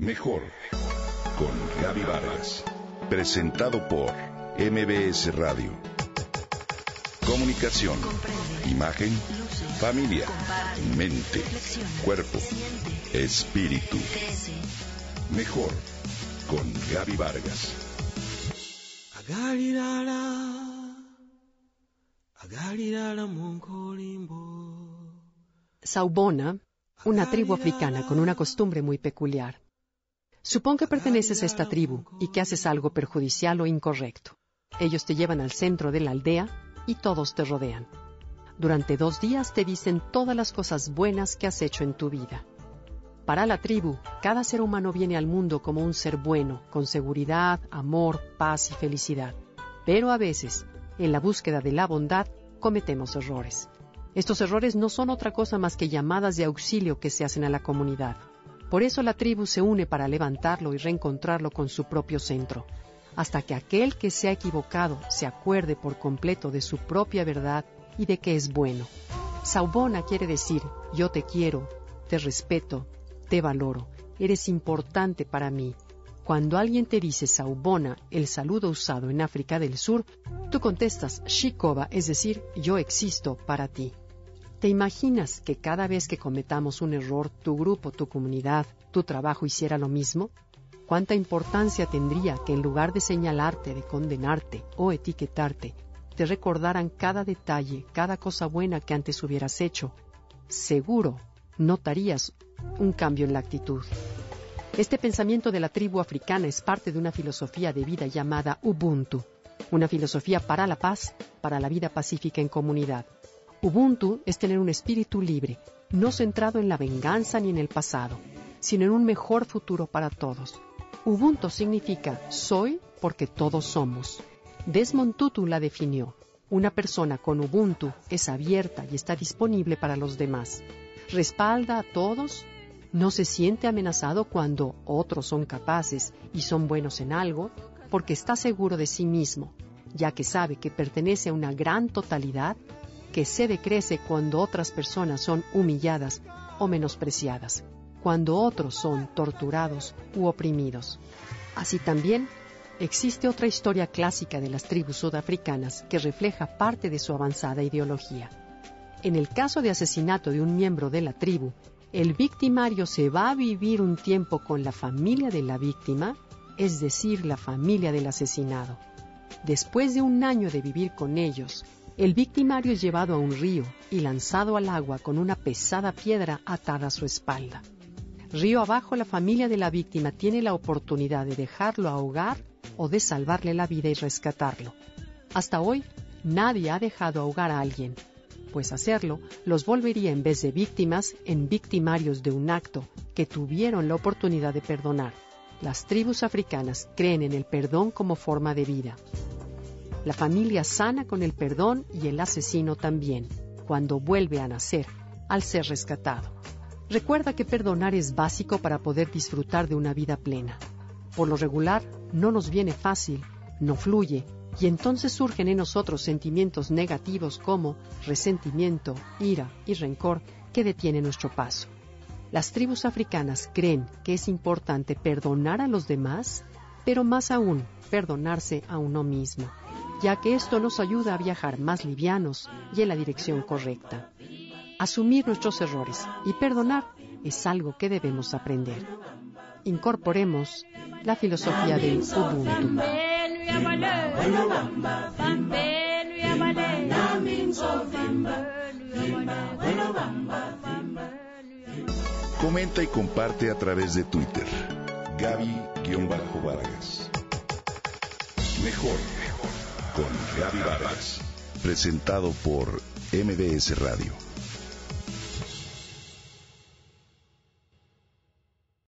Mejor con Gaby Vargas. Presentado por MBS Radio. Comunicación, imagen, familia, mente, cuerpo, espíritu. Mejor con Gaby Vargas. Saubona, una tribu africana con una costumbre muy peculiar. Supón que perteneces a esta tribu y que haces algo perjudicial o incorrecto. Ellos te llevan al centro de la aldea y todos te rodean. Durante dos días te dicen todas las cosas buenas que has hecho en tu vida. Para la tribu, cada ser humano viene al mundo como un ser bueno, con seguridad, amor, paz y felicidad. Pero a veces, en la búsqueda de la bondad, cometemos errores. Estos errores no son otra cosa más que llamadas de auxilio que se hacen a la comunidad. Por eso la tribu se une para levantarlo y reencontrarlo con su propio centro, hasta que aquel que se ha equivocado se acuerde por completo de su propia verdad y de que es bueno. Saubona quiere decir yo te quiero, te respeto, te valoro, eres importante para mí. Cuando alguien te dice Saubona, el saludo usado en África del Sur, tú contestas Shikoba, es decir, yo existo para ti. ¿Te imaginas que cada vez que cometamos un error, tu grupo, tu comunidad, tu trabajo hiciera lo mismo? ¿Cuánta importancia tendría que en lugar de señalarte, de condenarte o etiquetarte, te recordaran cada detalle, cada cosa buena que antes hubieras hecho? Seguro notarías un cambio en la actitud. Este pensamiento de la tribu africana es parte de una filosofía de vida llamada Ubuntu, una filosofía para la paz, para la vida pacífica en comunidad. Ubuntu es tener un espíritu libre, no centrado en la venganza ni en el pasado, sino en un mejor futuro para todos. Ubuntu significa soy porque todos somos. Desmond Tutu la definió. Una persona con Ubuntu es abierta y está disponible para los demás. Respalda a todos, no se siente amenazado cuando otros son capaces y son buenos en algo, porque está seguro de sí mismo, ya que sabe que pertenece a una gran totalidad que se decrece cuando otras personas son humilladas o menospreciadas, cuando otros son torturados u oprimidos. Así también, existe otra historia clásica de las tribus sudafricanas que refleja parte de su avanzada ideología. En el caso de asesinato de un miembro de la tribu, el victimario se va a vivir un tiempo con la familia de la víctima, es decir, la familia del asesinado. Después de un año de vivir con ellos, el victimario es llevado a un río y lanzado al agua con una pesada piedra atada a su espalda. Río abajo, la familia de la víctima tiene la oportunidad de dejarlo ahogar o de salvarle la vida y rescatarlo. Hasta hoy, nadie ha dejado ahogar a alguien, pues hacerlo los volvería en vez de víctimas en victimarios de un acto que tuvieron la oportunidad de perdonar. Las tribus africanas creen en el perdón como forma de vida. La familia sana con el perdón y el asesino también, cuando vuelve a nacer, al ser rescatado. Recuerda que perdonar es básico para poder disfrutar de una vida plena. Por lo regular, no nos viene fácil, no fluye, y entonces surgen en nosotros sentimientos negativos como resentimiento, ira y rencor que detienen nuestro paso. Las tribus africanas creen que es importante perdonar a los demás, pero más aún perdonarse a uno mismo ya que esto nos ayuda a viajar más livianos y en la dirección correcta. Asumir nuestros errores y perdonar es algo que debemos aprender. Incorporemos la filosofía del Ubuntu. Comenta y comparte a través de Twitter. Gaby-Vargas. Mejor con Gaby Vargas. Presentado por MBS Radio.